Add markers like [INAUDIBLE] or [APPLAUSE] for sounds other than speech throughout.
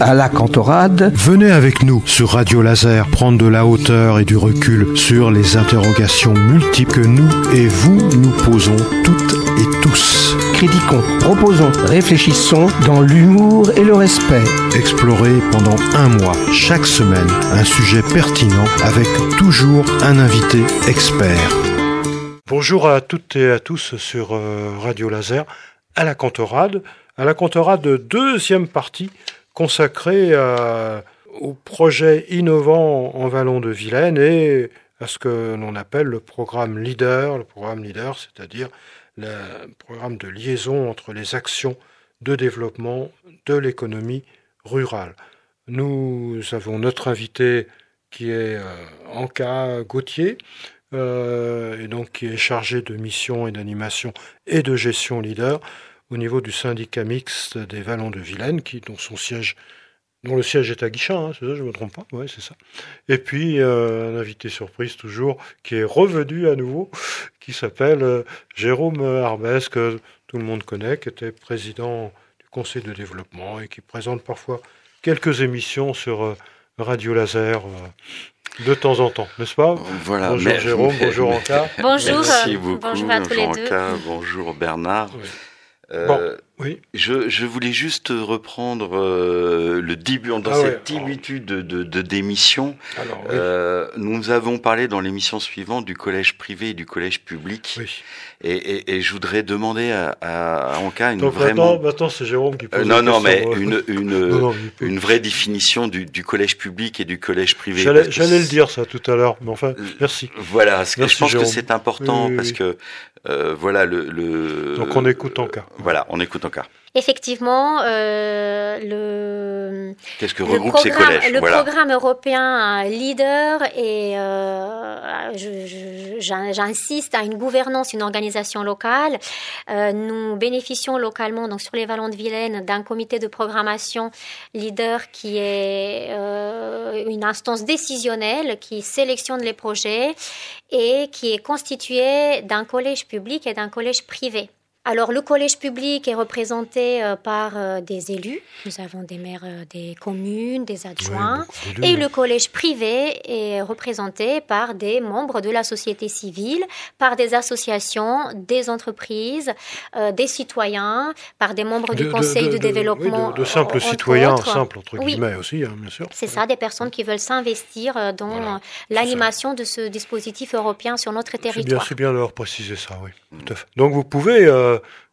à la cantorade. Venez avec nous sur Radio Laser prendre de la hauteur et du recul sur les interrogations multiples que nous et vous nous posons toutes et tous. Critiquons, proposons, réfléchissons dans l'humour et le respect. Explorez pendant un mois, chaque semaine, un sujet pertinent avec toujours un invité expert. Bonjour à toutes et à tous sur euh, Radio Laser, à la cantorade. À la cantorade, deuxième partie consacrée à, au projet innovant en Vallon de Vilaine et à ce que l'on appelle le programme LEADER, le programme LEADER, c'est-à-dire le programme de liaison entre les actions de développement de l'économie rurale. Nous avons notre invité qui est euh, Anka Gauthier, euh, et donc qui est chargé de mission et d'animation et de gestion leader au niveau du syndicat mixte des Vallons de Vilaine, qui, dont son siège dont le siège est à Guichin, hein, c'est ça, je ne me trompe pas, ouais, c'est ça. Et puis euh, un invité surprise toujours, qui est revenu à nouveau, qui s'appelle euh, Jérôme Arbès, que tout le monde connaît, qui était président du conseil de développement et qui présente parfois quelques émissions sur euh, Radio Laser de temps en temps, n'est-ce pas? Voilà. Bonjour Jérôme, bonjour Anka. Bonjour, Merci beaucoup. bonjour à tous les bonjour deux. Anka, bonjour Bernard. Oui. Euh, Bon, oui. je, je voulais juste reprendre euh, le début, dans Ah cette ouais. habitude de, de, de démission. Alors, oui. Euh, nous avons parlé dans l'émission suivante du collège privé et du collège public. oui. Et, et, et je voudrais demander à, à Anka une Donc vraiment... maintenant, maintenant c'est Jérôme qui pose Euh, non, non, mais ouais. une, [LAUGHS] une, Non, non, une vraie définition du, du collège public et du collège privé. J'allais le dire ça tout à l'heure, mais enfin, Euh, merci. Voilà, que je pense Jérôme. que c'est important Oui, parce que euh, voilà le, le. Donc on écoute Anka. Voilà, on écoute Anka. Effectivement, euh, le, Qu'est-ce que le regroupe ces programme, collèges le Voilà. programme européen Leader et euh, je- je- j'in- j'insiste à une gouvernance, une organisation locale. Euh, nous bénéficions localement, donc sur les Vallons de Vilaine, d'un comité de programmation Leader qui est une instance décisionnelle qui sélectionne les projets et qui est constitué d'un collège public et d'un collège privé. Alors, le collège public est représenté euh, par euh, des élus. Nous avons des maires euh, des communes, des adjoints. Oui. Et le collège privé est représenté par des membres de la société civile, par des associations, des entreprises, des citoyens, par des membres du conseil de, développement. oui, de, simples citoyens, autres. simples entre Oui. guillemets aussi, hein, bien sûr. C'est ça, des personnes qui veulent s'investir dans Voilà, l'animation de ce dispositif européen sur notre bien, territoire. c'est bien de leur préciser ça, oui. Tout à fait. Donc vous pouvez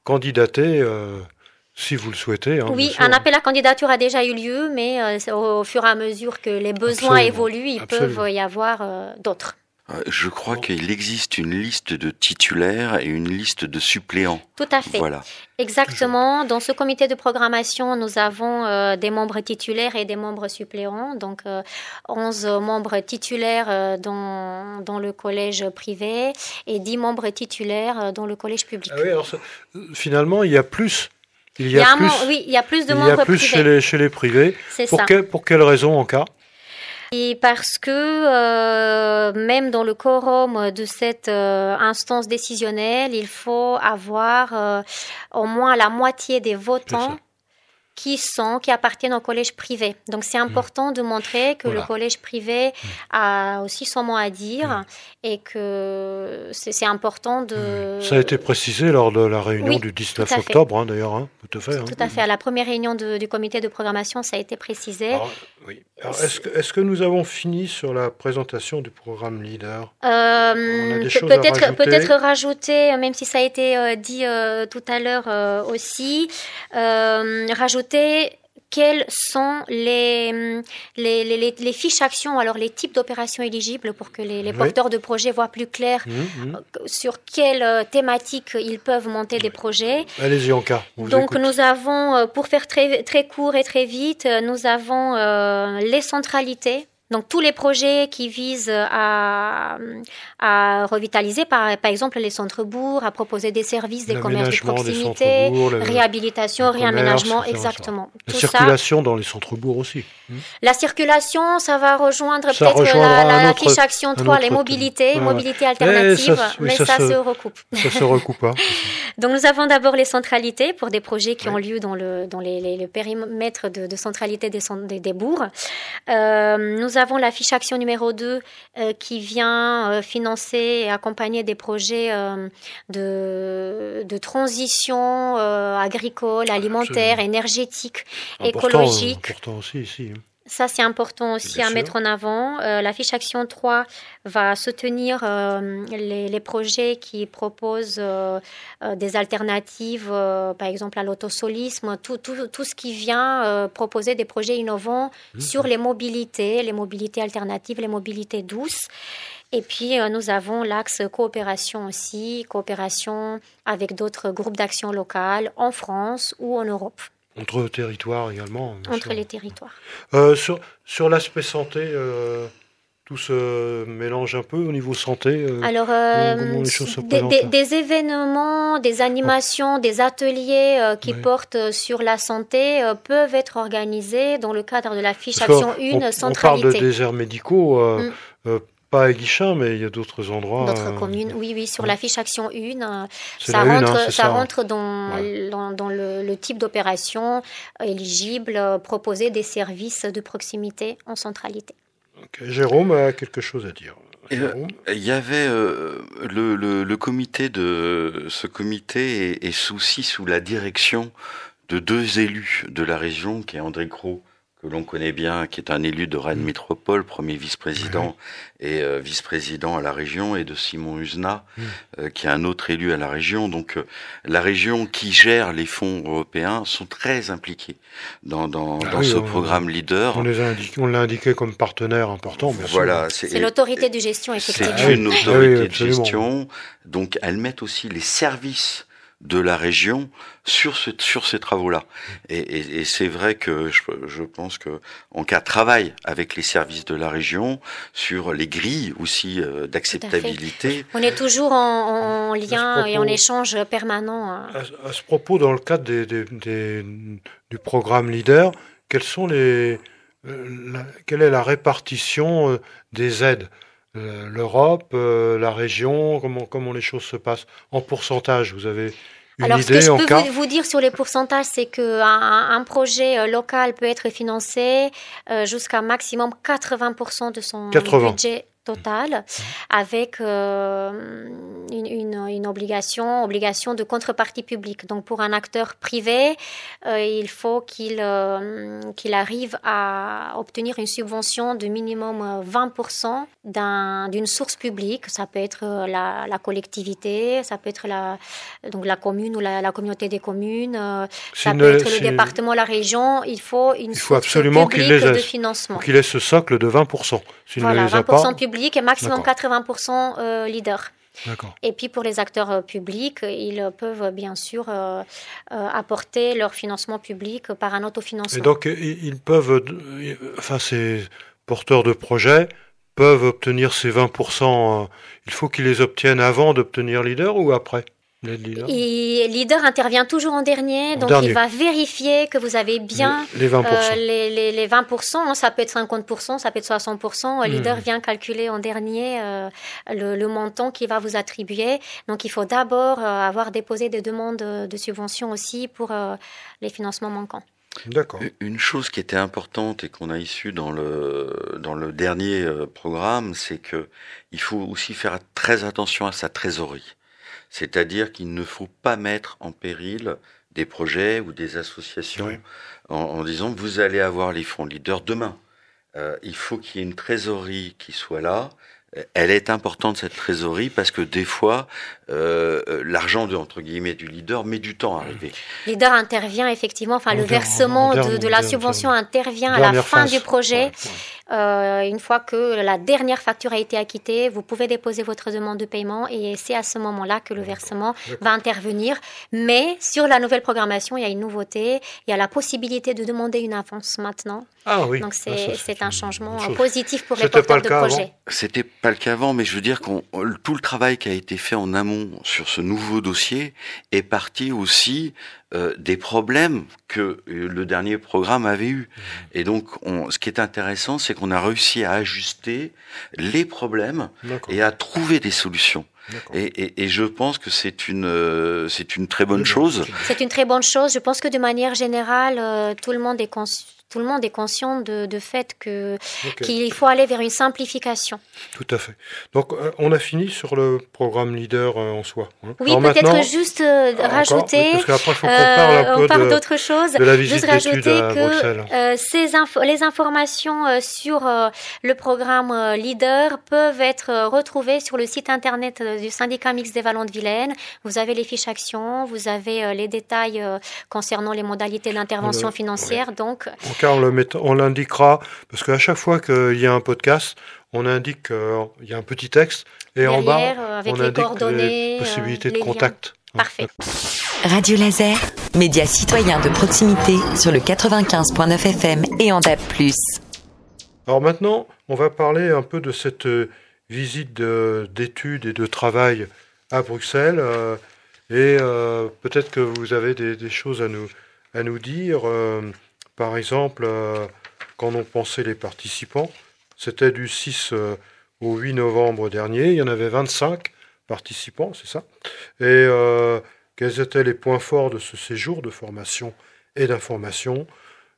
candidater euh, si vous le souhaitez. hein, Oui, un appel à candidature a déjà eu lieu, mais euh, au, au fur et à mesure que les besoins Absolument, évoluent, il absolument. peut y avoir euh, d'autres. Euh, Je crois qu'il existe une liste de titulaires et une liste de suppléants. Tout à fait. Voilà. Exactement. Dans ce comité de programmation, nous avons euh, des membres titulaires et des membres suppléants. Donc, euh, 11 membres titulaires euh, dans, dans le collège privé et 10 membres titulaires euh, dans le collège public. Ah oui, alors finalement, il y a plus. Il y Il y a, a un plus, oui, il y a plus de il y membres a plus privés. chez les, chez les privés. C'est Pour, ça. quelle- pour quelle raison en cas? Et parce que euh, même dans le quorum de cette euh, instance décisionnelle, il faut avoir euh, au moins la moitié des votants qui sont qui appartiennent au collège privé. Donc c'est important de montrer que Voilà. le collège privé a aussi son mot à dire et que c'est important de Ça a été précisé lors de la réunion oui, du 19 tout à fait. octobre, hein, d'ailleurs. hein, tout à fait. hein. tout à fait à la première réunion de- du comité de programmation ça a été précisé. Alors, oui. Alors, est-ce, que, nous avons fini sur la présentation du programme Leader? On a Euh, peut- peut-être rajouter. peut-être rajouter, même si ça a été euh, dit euh, tout à l'heure euh, aussi, euh, rajouter quelles sont les, hum, les, les, les- les fiches actions, alors les types d'opérations éligibles pour que les, Oui. porteurs de projets voient plus clair hum. euh, sur quelle euh, thématique ils peuvent monter des projets. Allez-y, Anka. Donc écoute. nous avons, euh, pour faire très, très court et très vite, euh, nous avons euh, les centralités Donc tous les projets qui visent à, à revitaliser, par, par exemple les centres-bourgs, à proposer des services, des commerces de proximité, réhabilitation, réaménagement, exactement. La circulation dans les centres-bourgs aussi. Hmm. La circulation, ça va rejoindre peut-être la, la fiche action 3, les mobilités, ouais, mobilité alternative, mais ça, ça, se, recoupe. Ça se recoupe pas. [LAUGHS] Donc nous avons d'abord les centralités pour des projets qui ont lieu dans le, dans les, de, de centralité des, des, des bourgs. Euh, nous avons la fiche action numéro 2 euh, qui vient euh, financer et accompagner des projets euh, de, de transition agricole, alimentaire, énergétique, important, écologique. Important aussi ici. Ça, c'est important aussi Bien à sûr. mettre en avant. Euh, la fiche Action 3 va soutenir euh, les, les, projets qui proposent euh, des alternatives, par exemple à l'autosolisme, tout, tout, tout, ce qui vient proposer des projets innovants mmh. sur les mobilités, les mobilités alternatives, les mobilités douces. Et puis, nous avons l'axe coopération aussi, coopération avec d'autres groupes d'action locales en France ou en Europe. Entre territoires également. Entre sûr. les territoires. Euh, sur sur l'aspect santé, euh, tout se mélange un peu au niveau santé. Euh, Alors, des, des, des, événements, des animations, oh. des ateliers qui portent sur la santé peuvent être organisés dans le cadre de la fiche Parce Action 1 on, centralité. On parle de déserts médicaux. Mm pas à Guichin, mais il y a d'autres endroits. D'autres euh... communes, oui, oui. Sur ouais. la fiche Action 1, ça, rentre, une, hein, ça, ça, rentre dans, ouais. dans, dans, le, le type d'opération éligible, proposer des services de proximité en centralité. Okay. Jérôme a quelque chose à dire. Euh, il y avait euh, le, le, le, comité de ce comité est, est sous, sous la direction de deux élus de la région, qui est André Gros que l'on connaît bien, qui est un élu de Rennes Métropole, premier vice-président et euh, vice-président à la région, et de Simon Usna, mmh. euh, qui est un autre élu à la région. Donc euh, la région qui gère les fonds européens sont très impliqués dans, dans, ah dans oui, ce on, programme leader. On les a indiqué, on l'a indiqué comme partenaire important. Voilà, c'est l'autorité de gestion effectivement. C'est une autorité ah oui, de gestion. Donc elles mettent aussi les services de la région sur, ce, sur ces travaux-là. Et, et, et c'est vrai que je, je, pense que en cas travail avec les services de la région sur les grilles aussi euh, d'acceptabilité. On est toujours en, en lien propos, et en échange permanent. À, à, ce propos, dans le cadre des, des, des, du programme Leader, quelles sont les, euh, la, quelle est la répartition euh, des aides? euh, l'Europe, euh, la région, comment, comment les choses se passent en pourcentage Vous avez une Alors, idée ce que je peux vous, dire sur les pourcentages, c'est qu'un un projet euh, local peut être financé jusqu'à maximum 80% de son 80. budget total avec euh, une, une, une, obligation, obligation de contrepartie publique. Donc pour un acteur privé, euh, il faut qu'il euh, qu'il arrive à obtenir une subvention de minimum 20% d'une source publique. Ça peut être la, la, collectivité, ça peut être la, donc la commune ou la, la communauté des communes, ça peut être le département, la région. Il faut une il faut source absolument publique qu ait, de financement. Qu'il ait ce socle de 20%. Voilà, 20% public et maximum 80% euh, leader. Et puis pour les acteurs euh, publics, ils peuvent bien sûr euh, euh, apporter leur financement public par un autofinancement. Et donc ils peuvent, enfin ces porteurs de projets peuvent obtenir ces 20%, il faut qu'ils les obtiennent avant d'obtenir leader ou après? Leader. Et leader intervient toujours en dernier, en donc dernier. il va vérifier que vous avez bien les, les 20%. Euh, les, les, les 20%, ça peut être 50%, ça peut être 60%. Mmh. Leader vient calculer en dernier euh, le, le, montant qu'il va vous attribuer. Donc il faut d'abord euh, avoir déposé des demandes de subvention aussi pour euh, les financements manquants. D'accord. Une chose qui était importante et qu'on a issue dans le dans le dernier programme, c'est que il faut aussi faire très attention à sa trésorerie. C'est-à-dire qu'il ne faut pas mettre en péril des projets ou des associations oui. en, en, disant vous allez avoir les fonds leaders demain. Euh, il faut qu'il y ait une trésorerie qui soit là. Elle est importante cette trésorerie parce que des fois euh, l'argent de entre guillemets du leader met du temps à arriver. Le leader intervient effectivement, enfin le versement de, de, la subvention intervient à la fin, du projet. Ouais, ouais une fois que la dernière facture a été acquittée, vous pouvez déposer votre demande de paiement et c'est à ce moment-là que le versement va intervenir. Mais sur la nouvelle programmation, il y a une nouveauté. Il y a la possibilité de demander une avance maintenant. Ah oui. Donc Ah, ça, c'est un changement chose. positif pour les porteurs le de avant C'était pas le cas avant, mais je veux dire qu'on tout le travail qui a été fait en amont sur ce nouveau dossier est parti aussi euh, des problèmes que euh, le dernier programme avait eu. Et donc, on, ce qui est intéressant, c'est qu'on a réussi à ajuster les problèmes et à trouver des solutions. Et, et, et je pense que c'est une euh, c'est une très bonne chose. C'est une très bonne chose. Je pense que de manière générale, euh, tout le monde est conscient. Tout le monde est conscient de, de fait que qu'il faut aller vers une simplification. Tout à fait. Donc, euh, on a fini sur le programme leader euh, en soi. hein. Oui, Alors peut-être juste euh, Encore, rajouter. oui, parce faut qu'on parle un on peu parle de, d'autre chose. de la visite Juste rajouter à que ces infos, les informations sur le programme Leader peuvent être retrouvées sur le site internet du syndicat mixte des Vallons de Vilaine. Vous avez les fiches actions, vous avez les détails concernant les modalités d'intervention On financière. Donc, cas, on le met- on l'indiquera, parce qu'à chaque fois qu'il y a un podcast, on indique qu'il y a un petit texte, et en bas, euh, avec on les indique coordonnées, les euh, possibilités de liens. contact. Parfait. Radio Laser, média citoyen de proximité sur le 95.9 FM et en DAB+. Alors maintenant, on va parler un peu de cette euh, visite de- d'études et de travail à Bruxelles. euh, et euh, peut-être que vous avez des, des choses à nous, à nous dire. euh, par exemple, euh, quand on pensait les participants, c'était du 6 euh, au 8 novembre dernier. Il y en avait 25 participants, c'est ça? Et euh, quels étaient les points forts de ce séjour de formation et d'information?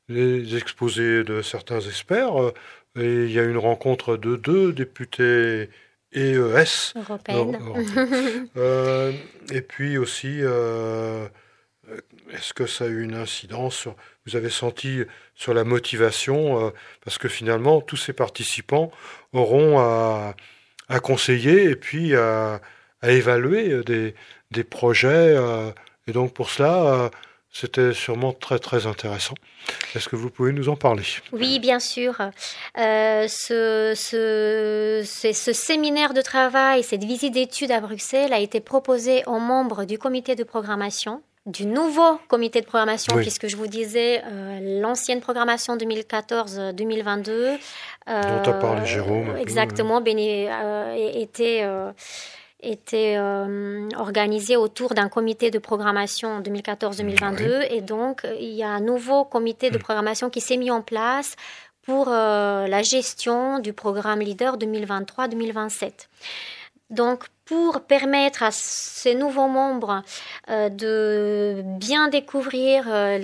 Les exposés de certains experts. euh, et il y a une rencontre de deux députés EES. Européenne. [LAUGHS] Euh, et puis aussi, euh, est-ce que ça a eu une incidence sur, vous avez senti sur la motivation euh, Parce que finalement, tous ces participants auront à, conseiller et puis à, évaluer euh, des, des projets. euh, et donc pour cela, euh, c'était sûrement très très intéressant. Est-ce que vous pouvez nous en parler? Oui, bien sûr. Euh, ce, ce, c'est- ce séminaire de travail, cette visite d'études à Bruxelles a été proposé aux membres du comité de programmation du nouveau comité de programmation, Oui. puisque je vous disais euh, l'ancienne programmation 2014-2022. euh, Dont a parlé Jérôme peu, Exactement, béné- euh, était, euh, était euh, organisée autour d'un comité de programmation 2014-2022. Et donc, euh, il y a un nouveau comité de Mm. programmation qui s'est mis en place pour euh, la gestion du programme Leader 2023-2027. Donc, pour permettre à ces nouveaux membres euh, de bien découvrir euh,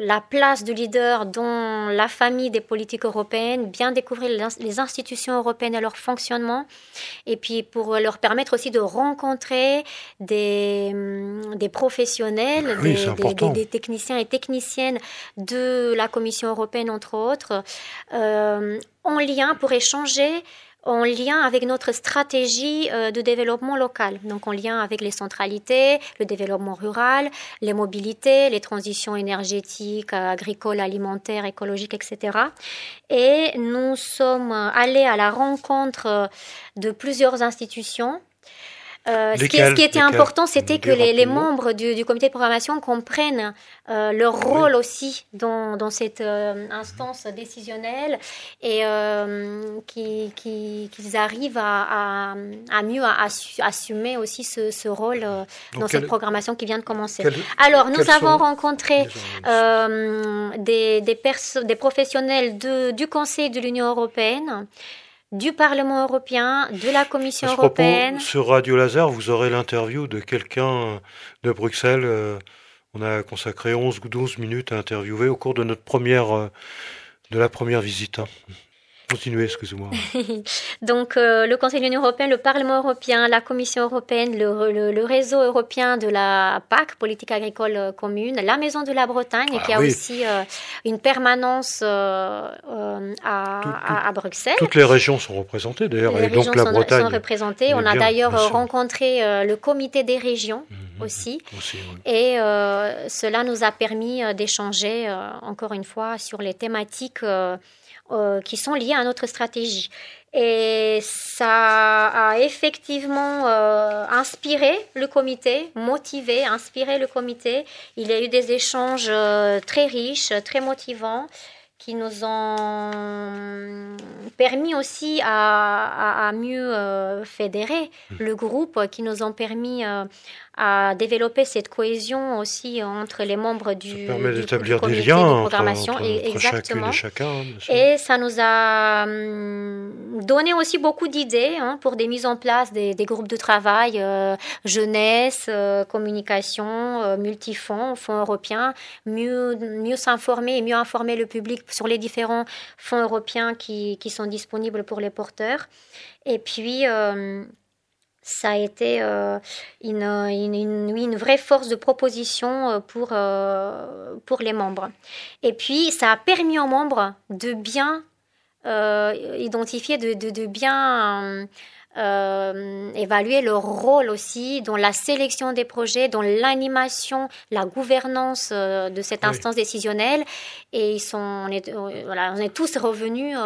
le- la place du leader dans la famille des politiques européennes, bien découvrir les ins- les institutions européennes et leur fonctionnement, et puis pour leur permettre aussi de rencontrer des, hum, des professionnels, Oui, des, des- des techniciens et techniciennes de la Commission européenne, entre autres, euh, en lien pour échanger en lien avec notre stratégie euh, de développement local, donc en lien avec les centralités, le développement rural, les mobilités, les transitions énergétiques, euh, agricoles, alimentaires, écologiques, etc. Et nous sommes allés à la rencontre euh, de plusieurs institutions. Euh, ce, qui, ce Lesquelles qui était important, c'était que les, membres du, du comité de programmation comprennent euh, leur rôle aussi dans, dans cette euh, instance décisionnelle et qui- qui- qu'ils arrivent à, à- à mieux assu- assumer aussi ce, ce rôle dans quel- cette programmation qui vient de commencer. quel- Alors, nous avons rencontré des, des, perso- des professionnels de- du Conseil de l'Union européenne, du Parlement européen, de la Commission À ce propos, européenne. sur Radio Laser, vous aurez l'interview de quelqu'un de Bruxelles. euh, On a consacré 11 ou 12 minutes à interviewer au cours de notre première, euh, de la première visite. Continuez, excusez-moi. [LAUGHS] Donc, euh, le Conseil de l'Union européenne, le Parlement européen, la Commission européenne, le, le, réseau européen de la PAC, politique agricole euh, commune, la Maison de la Bretagne, ah, qui a aussi euh, une permanence à, à, Bruxelles. Toutes les régions sont représentées, d'ailleurs, et donc la sont, Bretagne. sont représentées. On a d'ailleurs rencontré le comité des régions mhm, aussi. aussi Et cela nous a permis d'échanger, encore une fois, sur les thématiques euh, qui sont liées à notre stratégie. Et ça a effectivement euh, inspiré le comité, motivé, inspiré le comité. Il y a eu des échanges euh, très riches, très motivants qui nous ont permis aussi à, à, mieux fédérer mmh. le groupe, qui nous ont permis à développer cette cohésion aussi entre les membres du, ça permet d'établir des liens de programmation. Entre, exactement. et chacun. Et ça nous a hum, donné aussi beaucoup d'idées hein, pour des mises en place des, des groupes de travail euh, jeunesse, euh, communication, euh, multifonds, fonds européens, mieux, mieux s'informer et mieux informer le public sur les différents fonds européens qui, qui sont disponibles pour les porteurs. Et puis ça a été euh, une, une, vraie force de proposition euh, pour, euh, pour les membres. Et puis, ça a permis aux membres de bien identifier, de, de, de bien évaluer leur rôle aussi dans la sélection des projets, dans l'animation, la gouvernance de cette instance décisionnelle. Et ils sont, on, est, voilà, on est tous revenus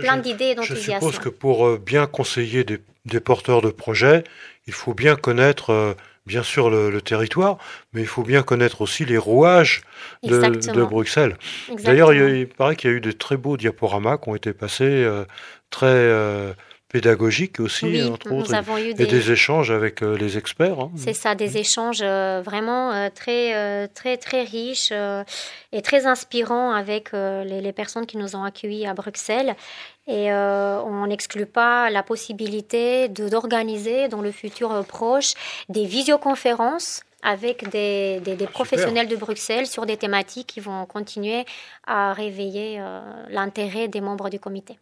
plein d'idées et d'enthousiasme. Je suppose que pour bien conseiller des des porteurs de projets, il faut bien connaître, euh, bien sûr, le, territoire, mais il faut bien connaître aussi les rouages de, Bruxelles. D'ailleurs, il, paraît qu'il y a eu de très beaux diaporamas qui ont été passés, euh, très euh, pédagogiques aussi, entre autres, et, des... échanges avec les experts. Hein. C'est ça, des échanges vraiment très, très, très riches et très inspirants avec les, les, personnes qui nous ont accueillis à Bruxelles. Et euh, on n'exclut pas la possibilité d'organiser dans le futur proche des visioconférences avec des, des, professionnels de Bruxelles sur des thématiques qui vont continuer à réveiller euh, l'intérêt des membres du comité.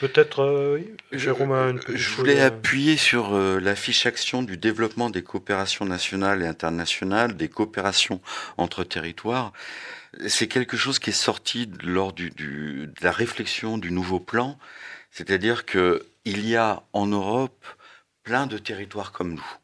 Peut-être, euh, Jérôme, Je voulais appuyer sur la fiche action du développement des coopérations nationales et internationales, des coopérations entre territoires. C'est quelque chose qui est sorti lors du, de la réflexion du nouveau plan, c'est-à-dire que il y a en Europe plein de territoires comme nous.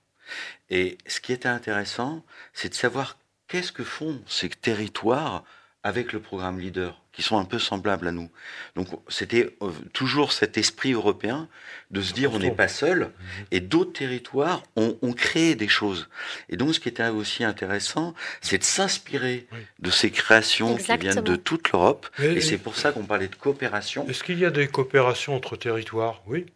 Et ce qui était intéressant, c'est de savoir qu'est-ce que font ces territoires avec le programme Leader qui sont un peu semblables à nous. Donc c'était euh, toujours cet esprit européen de se dire on n'est pas seul et d'autres territoires ont, ont, créé des choses. Et donc ce qui était aussi intéressant, c'est de s'inspirer de ces créations qui viennent de toute l'Europe. Et, c'est pour ça qu'on parlait de coopération. Est-ce qu'il y a des coopérations entre territoires? Oui.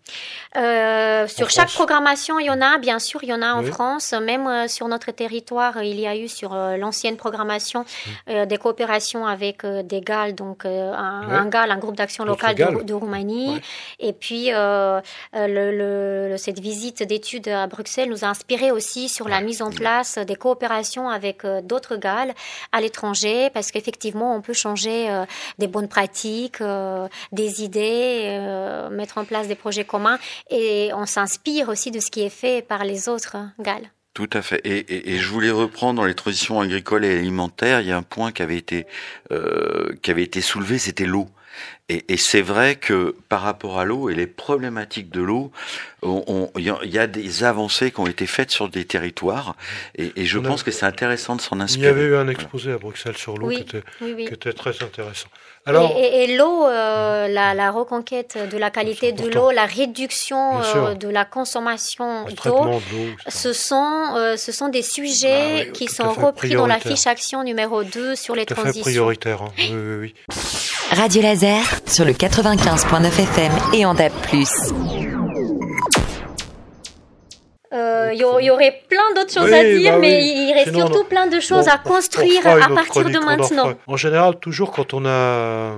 Euh, sur chaque programmation, il y en a, bien sûr, il y en a en France. Même euh, sur notre territoire, il y a eu sur l'ancienne programmation des coopérations avec des Galles donc euh, un, GAL, un groupe d'action locale de, Roumanie. Et puis, euh, euh, le, cette visite d'études à Bruxelles nous a inspiré aussi sur la mise en place des coopérations avec d'autres GAL à l'étranger, parce qu'effectivement, on peut changer des bonnes pratiques, des idées, mettre en place des projets communs, et on s'inspire aussi de ce qui est fait par les autres GAL. Tout à fait. Et, je voulais reprendre dans les transitions agricoles et alimentaires, il y a un point qui avait été euh, qui avait été soulevé, c'était l'eau. Et, et c'est vrai que par rapport à l'eau et les problématiques de l'eau, il y, a des avancées qui ont été faites sur des territoires, et, et je pense que c'est intéressant de s'en inspirer. Il y avait eu un exposé à Bruxelles sur l'eau qui, était, qui était très intéressant. Et, l'eau, euh, la, reconquête de la qualité de l'eau, la réduction euh, de la consommation d'eau, ce, sont, euh, ce sont des sujets bah qui sont repris dans la fiche action numéro 2 sur les transitions. prioritaire, hein. oui, oui, Radio Laser sur le 95.9 FM et en DAB+. Il y, aurait plein d'autres choses à dire, bah mais il reste surtout plein de choses à construire à partir de maintenant. En général, toujours quand on a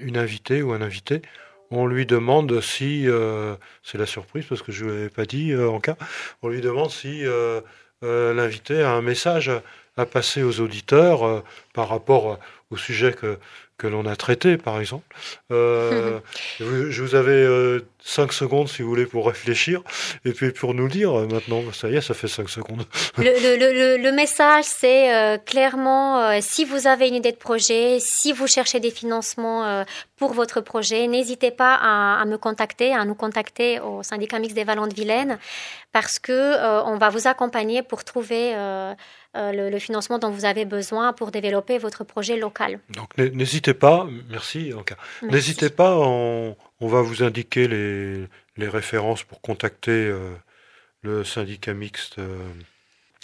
une invitée ou un invité, on lui demande si, euh, c'est la surprise parce que je ne l'avais pas dit euh, en cas, on lui demande si euh, l'invité a un message à passer aux auditeurs par rapport au sujet que, que l'on a traité, par exemple. Euh, [LAUGHS] je vous avais euh, 5 secondes, si vous voulez, pour réfléchir, et puis pour nous dire, euh, maintenant, ça y est, ça fait 5 secondes. Le, le, le, le message, c'est euh, clairement, si vous avez une idée de projet, si vous cherchez des financements pour votre projet, n'hésitez pas à, à, me contacter, à nous contacter au syndicat mixte des Vallons de Vilaine, parce que on va vous accompagner pour trouver le, le, financement dont vous avez besoin pour développer votre projet local. Donc n'hésitez pas, merci cas. N'hésitez pas, on, on, va vous indiquer les, les références pour contacter euh, le syndicat mixte. Euh.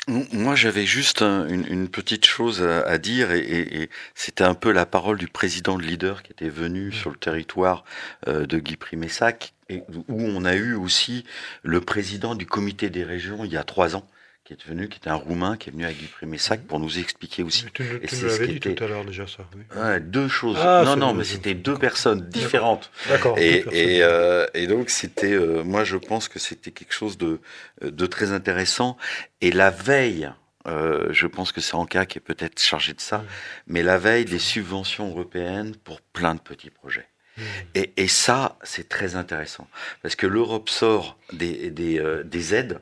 Moi, j'avais juste un, une, une, petite chose à, à dire, et, et, et c'était un peu la parole du président de Leader qui était venu sur le territoire euh, de Guy Primessac, et où on a eu aussi le président du comité des régions il y a trois ans, qui est venu, qui était un Roumain, qui est venu à Guy Primessac pour nous expliquer aussi. Tu, me l'avais dit était... tout à l'heure déjà ça. Oui. Ouais, deux choses. Ah, non, non, mais c'était deux personnes différentes. D'accord. Et, et, euh, et, donc c'était, euh, moi je pense que c'était quelque chose de, de très intéressant. Et la veille, euh, je pense que c'est Anka qui est peut-être chargé de ça, oui. mais la veille des subventions européennes pour plein de petits projets. Mmh. Et, et, ça, c'est très intéressant parce que l'Europe sort des, des, euh, des aides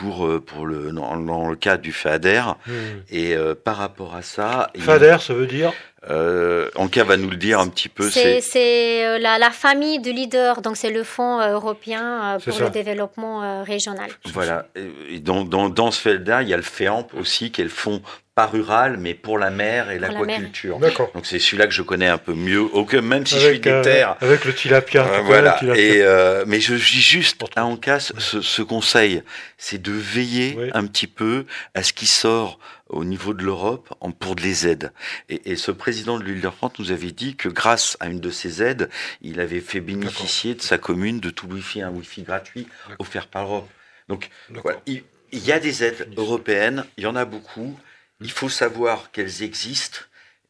pour, euh, pour le, dans, dans le cas du FADER. Mmh. Et euh, par rapport à ça. FADER, ça veut dire euh, Anka va nous le dire un petit peu. C'est euh, la, la, famille de leaders, donc c'est le Fonds européen pour le développement régional. Voilà. Et dans, dans, dans ce FADER, il y a le FEAMP aussi, qui est le Fonds pas rural, mais pour la mer et l'aquaculture. D'accord. Donc c'est celui-là que je connais un peu mieux, aucun, même si avec, je suis des terres. Euh, avec le tilapia. Euh, voilà. Tilapia. Et euh, mais je dis juste à Ancas ce, ce, conseil, c'est de veiller oui. un petit peu à ce qui sort au niveau de l'Europe pour les aides. Et, et, ce président de l'île de France nous avait dit que grâce à une de ces aides, il avait fait bénéficier de sa commune de tout Wi-Fi, un Wi-Fi gratuit offert par l'Europe. Donc voilà, il, il y a des aides européennes, il y en a beaucoup. Il faut savoir qu'elles existent.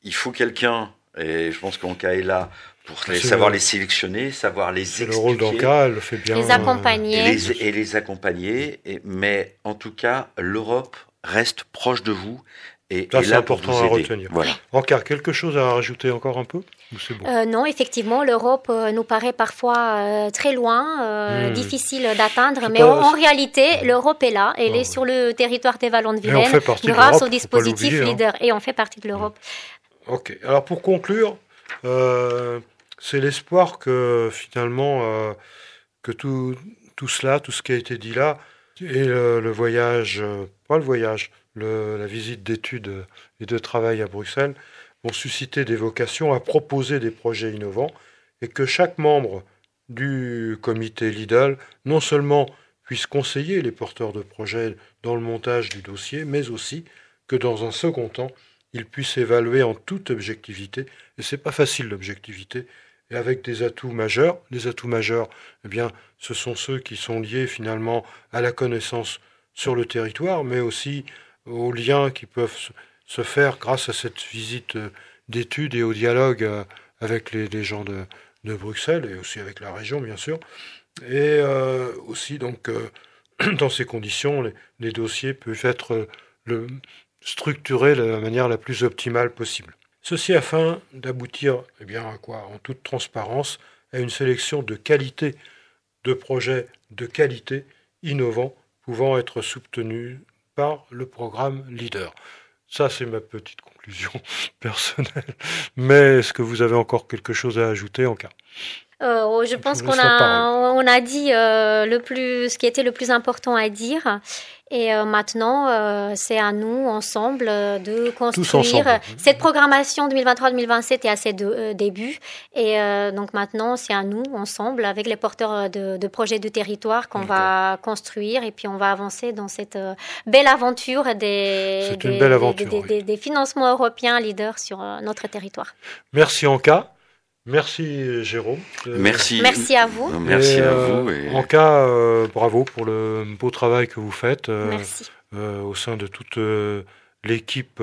Il faut quelqu'un, et je pense qu'Anka est là pour les, savoir le, les sélectionner, savoir les expliquer. Le rôle d'Anka, elle le fait bien. Les accompagner. Et les, et les accompagner. Et, mais en tout cas, l'Europe reste proche de vous. Et, là, c'est important à retenir. Voilà. Encore quelque chose à rajouter encore un peu bon euh, Non, effectivement, l'Europe euh, nous paraît parfois euh, très loin, mmh. difficile d'atteindre, mais pas, en, en, réalité, l'Europe est là, elle est sur le territoire des Vallons de Vilaine, grâce au dispositif hein. leader, et on fait partie de l'Europe. Mmh. Ok, alors pour conclure, c'est l'espoir que finalement, que tout, tout cela, tout ce qui a été dit là, et le, le voyage, pas le voyage, la visite d'études et de travail à Bruxelles vont susciter des vocations à proposer des projets innovants et que chaque membre du comité Lidl non seulement puisse conseiller les porteurs de projets dans le montage du dossier, mais aussi que dans un second temps, il puisse évaluer en toute objectivité, et c'est pas facile l'objectivité, et avec des atouts majeurs. Les atouts majeurs, eh bien, ce sont ceux qui sont liés finalement à la connaissance sur le territoire, mais aussi aux liens qui peuvent se faire grâce à cette visite d'études et au dialogue avec les, gens de, Bruxelles et aussi avec la région, bien sûr. Et euh, aussi, donc, euh, [CLEARS THROAT] dans ces conditions, les, dossiers peuvent être structurés de la manière la plus optimale possible. Ceci afin d'aboutir eh bien, à quoi? En toute transparence, à une sélection de qualité de projets de qualité innovants pouvant être soutenus par le programme Leader. Ça, c'est ma petite conclusion [LAUGHS] personnelle. Mais est-ce que vous avez encore quelque chose à ajouter en cas? Euh, je pense qu'on a, on a dit euh, le plus, ce qui était le plus important à dire. Et euh, maintenant, euh, c'est à nous, ensemble, euh, de construire. Cette programmation 2023-2027 est à ses de, débuts. Et donc maintenant, c'est à nous, ensemble, avec les porteurs de, de projets de territoire, qu'on va construire. Et puis, on va avancer dans cette belle aventure des, des, belle aventure, des, oui. des, financements européens leaders sur notre territoire. Merci, Anka. Merci Jérôme. Merci. Merci à vous. Merci et, à vous. Et... En cas, euh, bravo pour le beau travail que vous faites euh, Merci. Euh, au sein de toute l'équipe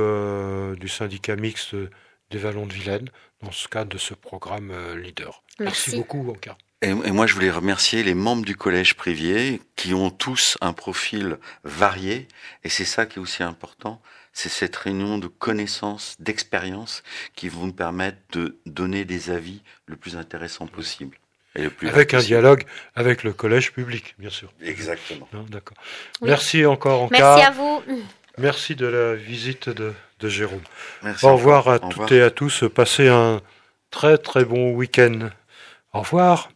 du syndicat mixte des Vallons de Vilaine dans ce cadre de ce programme Leader. Merci, Merci beaucoup Anka. Et, et, moi, je voulais remercier les membres du collège Privier qui ont tous un profil varié. Et c'est ça qui est aussi important, c'est cette réunion de connaissances, d'expériences qui vont nous permettre de donner des avis le plus intéressant possible. Et le plus avec un dialogue avec le collège public, bien sûr. Exactement. D'accord. Merci encore en Merci à vous. Merci de la visite de, Jérôme. Au revoir à toutes et à tous. Passez un très très bon week-end. Au revoir.